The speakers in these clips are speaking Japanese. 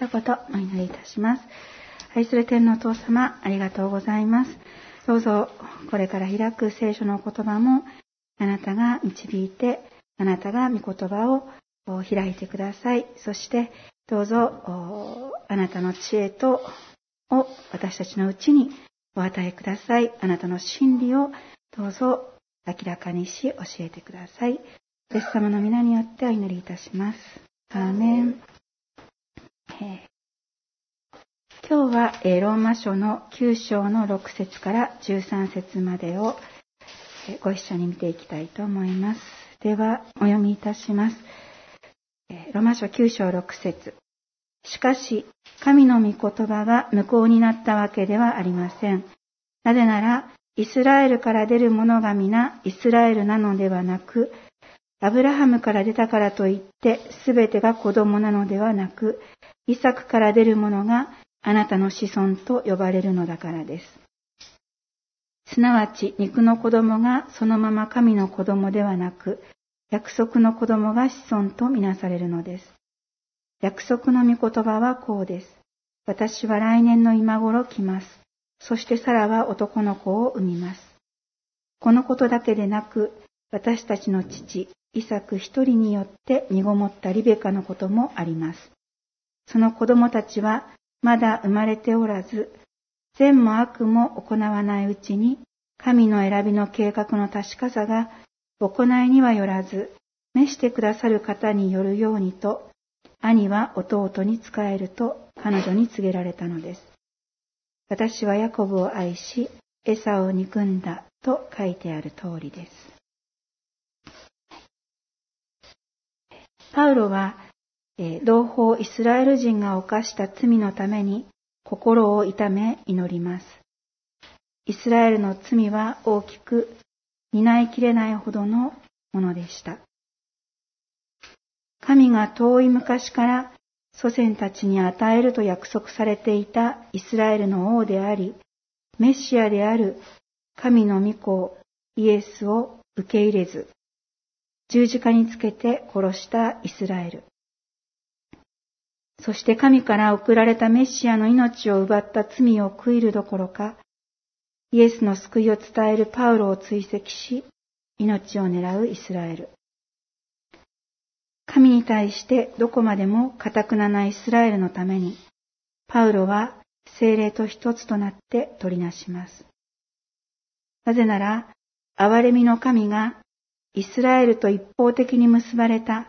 一言お祈りいたします。愛する天のお父様、ありがとうございます。どうぞ、これから開く聖書の言葉も、あなたが導いて、あなたが御言葉を開いてください。そして、どうぞ、あなたの知恵と、を私たちのうちにお与えください。あなたの真理をどうぞ明らかにし教えてください。イエス様の皆によってお祈りいたします。アーメン。今日は、ローマ書の9章の6節から13節までを、ご一緒に見ていきたいと思います。では、お読みいたします。ローマ書9章6節しかし、神の御言葉が無効になったわけではありません。なぜなら、イスラエルから出る者が皆イスラエルなのではなく、アブラハムから出たからといってすべてが子供なのではなく、イサクから出る者があなたの子孫と呼ばれるのだからです。すなわち肉の子供がそのまま神の子供ではなく、約束の子供が子孫とみなされるのです。約束の御言葉はこうです。私は来年の今頃来ます。そしてサラは男の子を産みます。このことだけでなく、私たちの父、イサク一人によって身ごもったリベカのこともあります。その子供たちはまだ生まれておらず、善も悪も行わないうちに、神の選びの計画の確かさが行いにはよらず、召してくださる方によるようにと、兄は弟に仕えると彼女に告げられたのです。私はヤコブを愛し、エサを憎んだと書いてある通りです。パウロは、同胞イスラエル人が犯した罪のために心を痛め祈ります。イスラエルの罪は大きく担いきれないほどのものでした。神が遠い昔から祖先たちに与えると約束されていたイスラエルの王であり、メシアである神の御子イエスを受け入れず、十字架につけて殺したイスラエル。そして神から送られたメシアの命を奪った罪を悔いるどころか、イエスの救いを伝えるパウロを追跡し、命を狙うイスラエル。神に対してどこまでも堅くなないイスラエルのために、パウロは精霊と一つとなって取りなします。なぜなら、憐れみの神がイスラエルと一方的に結ばれた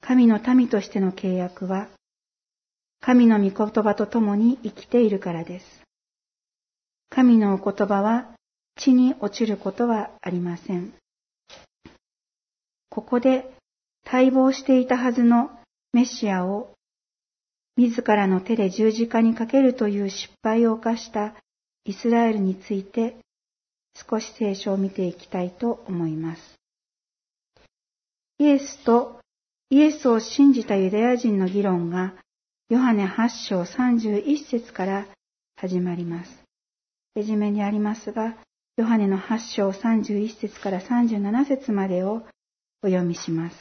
神の民としての契約は、神の御言葉と共に生きているからです。神のお言葉は地に落ちることはありません。ここで待望していたはずのメシアを自らの手で十字架にかけるという失敗を犯したイスラエルについて少し聖書を見ていきたいと思います。イエスとイエスを信じたユダヤ人の議論がヨハネ8章31節から始まります。レジュメにありますが、ヨハネの8章31節から37節までをお読みします。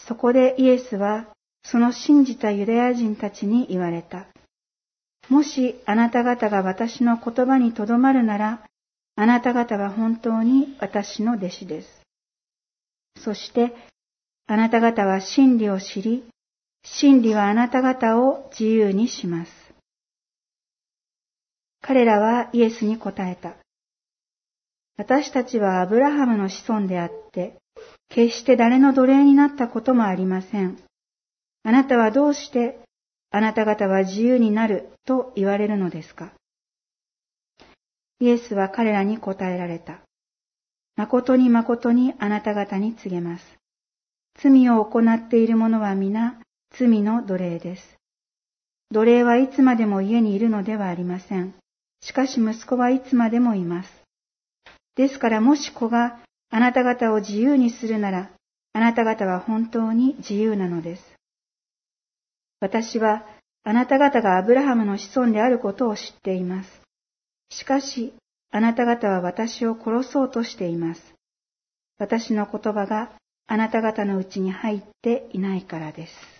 そこでイエスは、その信じたユダヤ人たちに言われた。もしあなた方が私の言葉にとどまるなら、あなた方は本当に私の弟子です。そして、あなた方は真理を知り、真理はあなた方を自由にします。彼らはイエスに答えた。私たちはアブラハムの子孫であって、決して誰の奴隷になったこともありません。あなたはどうしてあなた方は自由になると言われるのですかイエスは彼らに答えられた。誠に誠にあなた方に告げます。罪を行っている者は皆罪の奴隷です。奴隷はいつまでも家にいるのではありません。しかし息子はいつまでもいます。ですからもし子があなた方を自由にするなら、あなた方は本当に自由なのです。私は、あなた方がアブラハムの子孫であることを知っています。しかし、あなた方は私を殺そうとしています。私の言葉があなた方のうちに入っていないからです。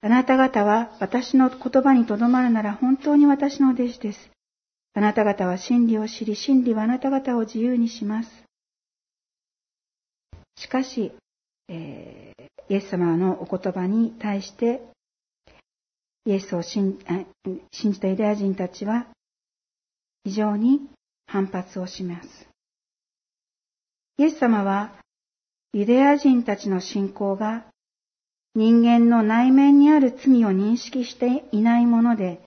あなた方は私の言葉にとどまるなら本当に私の弟子です。あなた方は真理を知り、真理はあなた方を自由にします。しかし、えー、イエス様のお言葉に対して、イエスを信じたユダヤ人たちは、非常に反発をします。イエス様は、ユダヤ人たちの信仰が人間の内面にある罪を認識していないもので、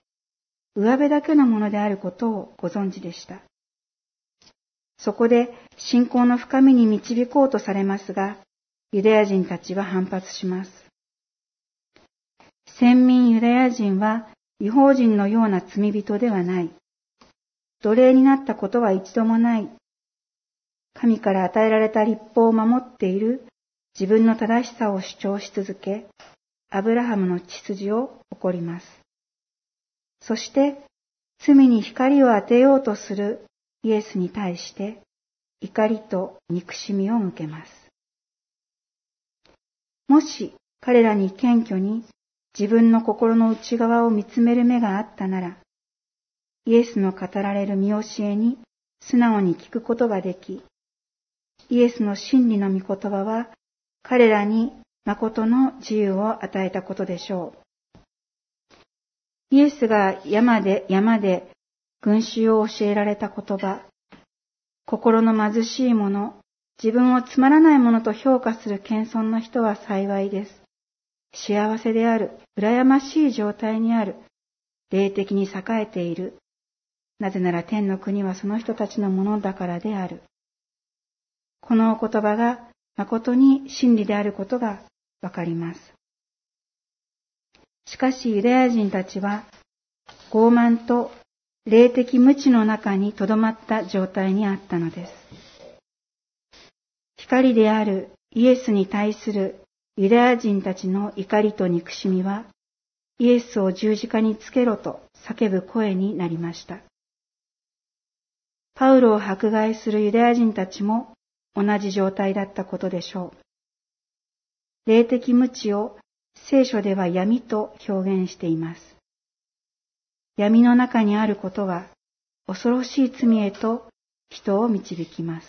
上辺だけのものであることをご存知でした。そこで信仰の深みに導こうとされますが、ユダヤ人たちは反発します。先民ユダヤ人は違法人のような罪人ではない。奴隷になったことは一度もない。神から与えられた立法を守っている自分の正しさを主張し続け、アブラハムの血筋を誇ります。そして、罪に光を当てようとするイエスに対して怒りと憎しみを向けます。もし彼らに謙虚に自分の心の内側を見つめる目があったなら、イエスの語られる見教えに素直に聞くことができ、イエスの真理の御言葉は彼らに誠の自由を与えたことでしょう。イエスが山で山で群衆を教えられた言葉、心の貧しい者、自分をつまらないものと評価する謙遜な人は幸いです。幸せである、羨ましい状態にある、霊的に栄えている。なぜなら天の国はその人たちのものだからである。このお言葉が誠に真理であることがわかります。しかしユダヤ人たちは傲慢と霊的無知の中に留まった状態にあったのです。光であるイエスに対するユダヤ人たちの怒りと憎しみは、イエスを十字架につけろと叫ぶ声になりました。パウロを迫害するユダヤ人たちも同じ状態だったことでしょう。霊的無知を聖書では闇と表現しています。闇の中にあることは恐ろしい罪へと人を導きます。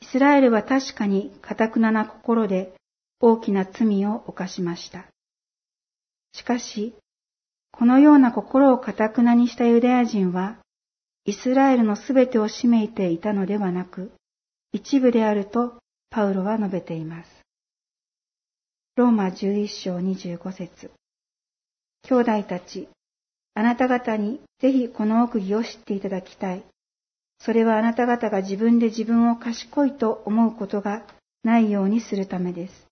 イスラエルは確かに堅くなな心で大きな罪を犯しました。しかし、このような心を堅くなにしたユダヤ人は、イスラエルのすべてを占めていたのではなく、一部であるとパウロは述べています。ローマ11章25節兄弟たち、あなた方にぜひこの奥義を知っていただきたい。それはあなた方が自分で自分を賢いと思うことがないようにするためです。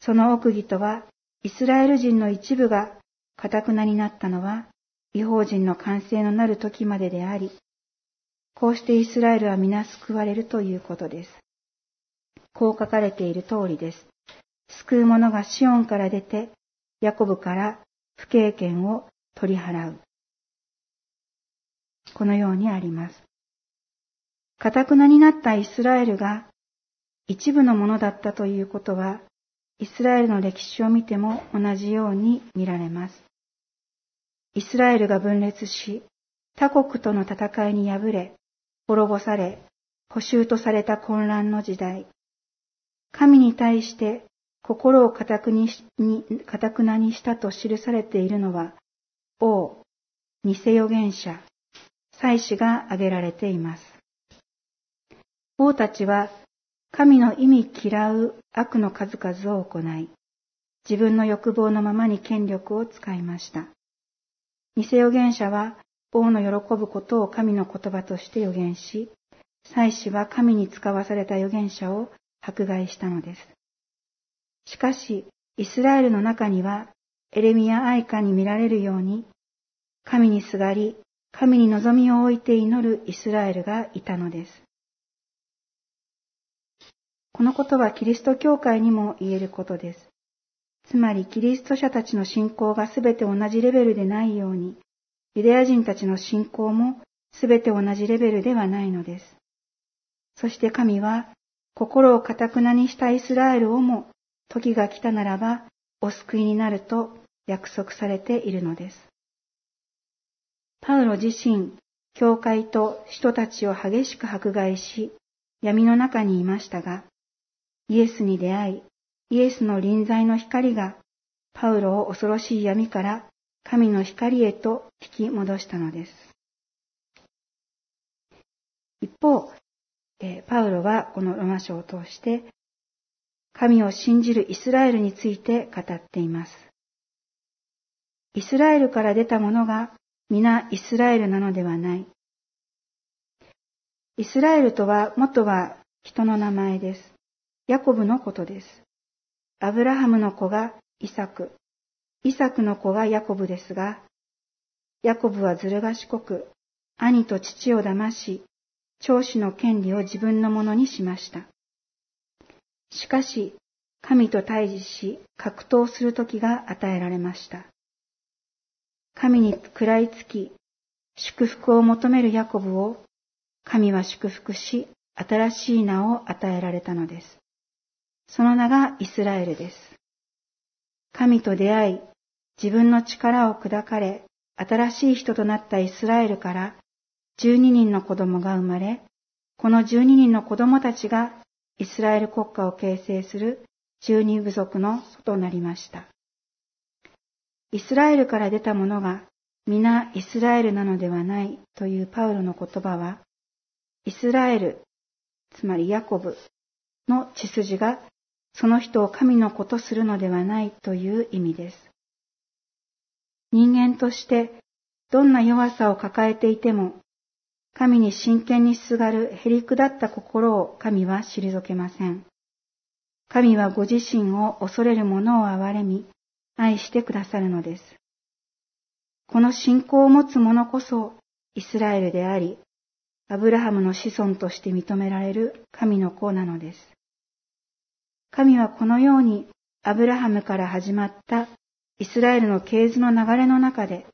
その奥義とは、イスラエル人の一部が堅くなになったのは、違法人の完成のなる時までであり、こうしてイスラエルは皆救われるということです。こう書かれている通りです。救う者がシオンから出て、ヤコブから不経験を取り払う。このようにあります。かたくなになったイスラエルが一部のものだったということは、イスラエルの歴史を見ても同じように見られます。イスラエルが分裂し、他国との戦いに敗れ、滅ぼされ、補修とされた混乱の時代。神に対して心を固くに固くなにしたと記されているのは、王、偽預言者、祭司が挙げられています。王たちは、神の意味嫌う悪の数々を行い、自分の欲望のままに権力を使いました。偽預言者は、王の喜ぶことを神の言葉として預言し、祭司は神に使わされた預言者を迫害したのです。しかし、イスラエルの中には、エレミア愛歌に見られるように、神にすがり、神に望みを置いて祈るイスラエルがいたのです。このことはキリスト教会にも言えることです。つまりキリスト者たちの信仰がすべて同じレベルでないように、ユダヤ人たちの信仰もすべて同じレベルではないのです。そして神は、心をかたくなにしたイスラエルをも時が来たならばお救いになると約束されているのです。パウロ自身、教会と人たちを激しく迫害し、闇の中にいましたが、イエスに出会い、イエスの臨在の光がパウロを恐ろしい闇から神の光へと引き戻したのです。一方、パウロはこのロマ書を通して、神を信じるイスラエルについて語っています。イスラエルから出た者が皆イスラエルなのではない。イスラエルとは元は人の名前です。ヤコブのことです。アブラハムの子がイサク、イサクの子がヤコブですが、ヤコブはずる賢く、兄と父を騙し、長子の権利を自分のものにしました。しかし、神と対峙し、格闘する時が与えられました。神に食らいつき、祝福を求めるヤコブを、神は祝福し、新しい名を与えられたのです。その名がイスラエルです。神と出会い、自分の力を砕かれ、新しい人となったイスラエルから12人の子供が生まれ、この12人の子供たちがイスラエル国家を形成する12部族の祖となりました。イスラエルから出た者が皆イスラエルなのではないというパウロの言葉は、イスラエル、つまりヤコブの血筋がその人を神の子とするのではないという意味です。人間としてどんな弱さを抱えていても神に真剣にすがるへりくだった心を神は退けません。神はご自身を恐れる者を憐れみ、愛してくださるのです。この信仰を持つ者こそイスラエルであり、アブラハムの子孫として認められる神の子なのです。神はこのようにアブラハムから始まったイスラエルの系図の流れの中で、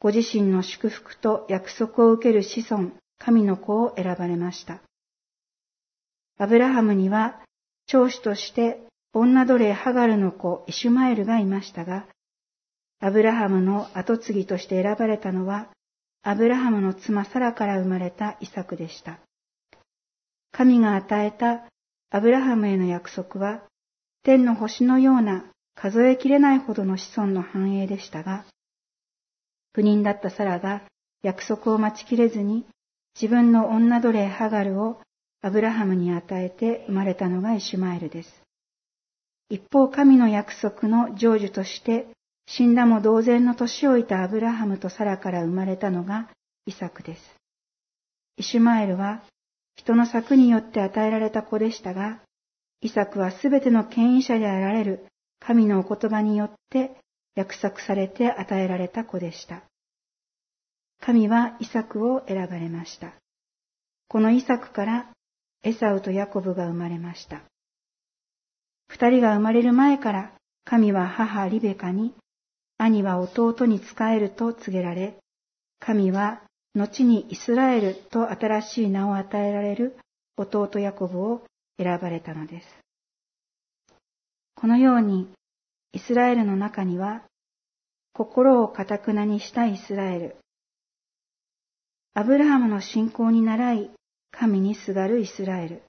ご自身の祝福と約束を受ける子孫、神の子を選ばれました。アブラハムには、長子として女奴隷ハガルの子イシュマエルがいましたが、アブラハムの後継ぎとして選ばれたのは、アブラハムの妻サラから生まれたイサクでした。神が与えたアブラハムへの約束は、天の星のような数えきれないほどの子孫の繁栄でしたが、不妊だったサラが約束を待ちきれずに自分の女奴隷ハガルをアブラハムに与えて生まれたのがイシュマエルです。一方神の約束の成就として死んだも同然の年老いたアブラハムとサラから生まれたのがイサクです。イシュマエルは人の策によって与えられた子でしたが、イサクはすべての権威者であられる神のお言葉によって約束されて与えられた子でした。神はイサクを選ばれました。このイサクからエサウとヤコブが生まれました。二人が生まれる前から神は母リベカに、兄は弟に仕えると告げられ、神は後にイスラエルと新しい名を与えられる弟ヤコブを選ばれたのです。このようにイスラエルの中には、心をかたくなにしたイスラエル、アブラハムの信仰に倣い、神にすがるイスラエル、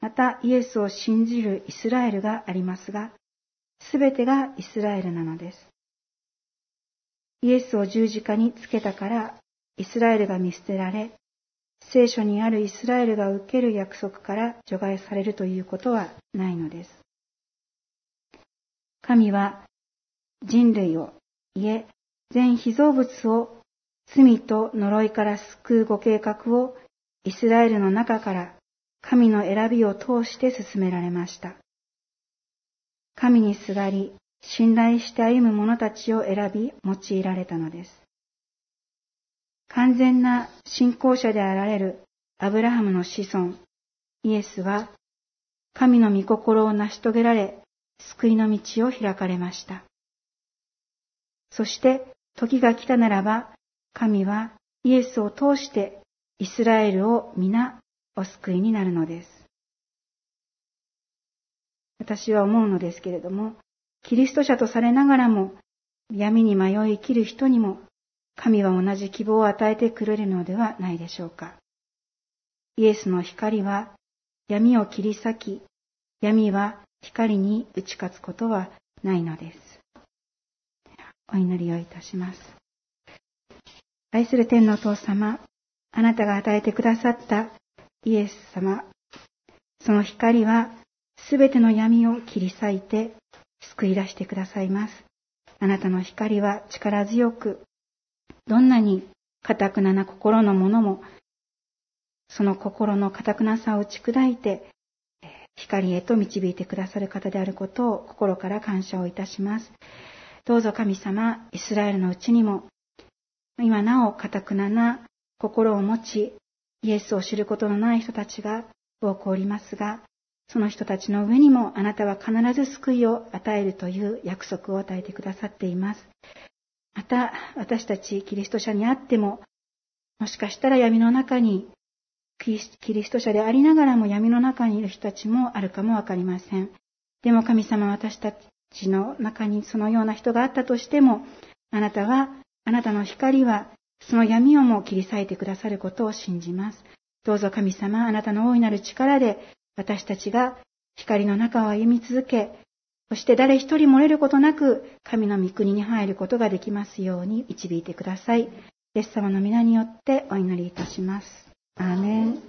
またイエスを信じるイスラエルがありますが、すべてがイスラエルなのです。イエスを十字架につけたから、イスラエルが見捨てられ、聖書にあるイスラエルが受ける約束から除外されるということはないのです。神は人類を、いえ、全被造物を罪と呪いから救うご計画をイスラエルの中から神の選びを通して進められました。神にすがり、信頼して歩む者たちを選び用いられたのです。完全な信仰者であられるアブラハムの子孫、イエスは、神の御心を成し遂げられ、救いの道を開かれました。そして時が来たならば、神はイエスを通してイスラエルを皆お救いになるのです。私は思うのですけれども、キリスト者とされながらも、闇に迷い生きる人にも、神は同じ希望を与えてくれるのではないでしょうか。イエスの光は闇を切り裂き、闇は光に打ち勝つことはないのです。お祈りをいたします。愛する天のお父様、あなたが与えてくださったイエス様、その光はすべての闇を切り裂いて救い出してくださいます。あなたの光は力強く、どんなに堅くなな心のものも、その心の堅くなさを打ち砕いて、光へと導いてくださる方であることを心から感謝をいたします。どうぞ神様、イスラエルのうちにも、今なお堅くなな心を持ち、イエスを知ることのない人たちが多くおりますが、その人たちの上にもあなたは必ず救いを与えるという約束を与えてくださっています。また、私たちキリスト者にあっても、もしかしたら闇の中に、キリスト者でありながらも闇の中にいる人たちもあるかもわかりません。でも神様私たちの中にそのような人があったとしても、あなたは、あなたの光は、その闇をも切り裂いてくださることを信じます。どうぞ神様、あなたの大いなる力で、私たちが光の中を歩み続け、そして誰一人漏れることなく、神の御国に入ることができますように導いてください。イエス様の皆によってお祈りいたします。アーメン。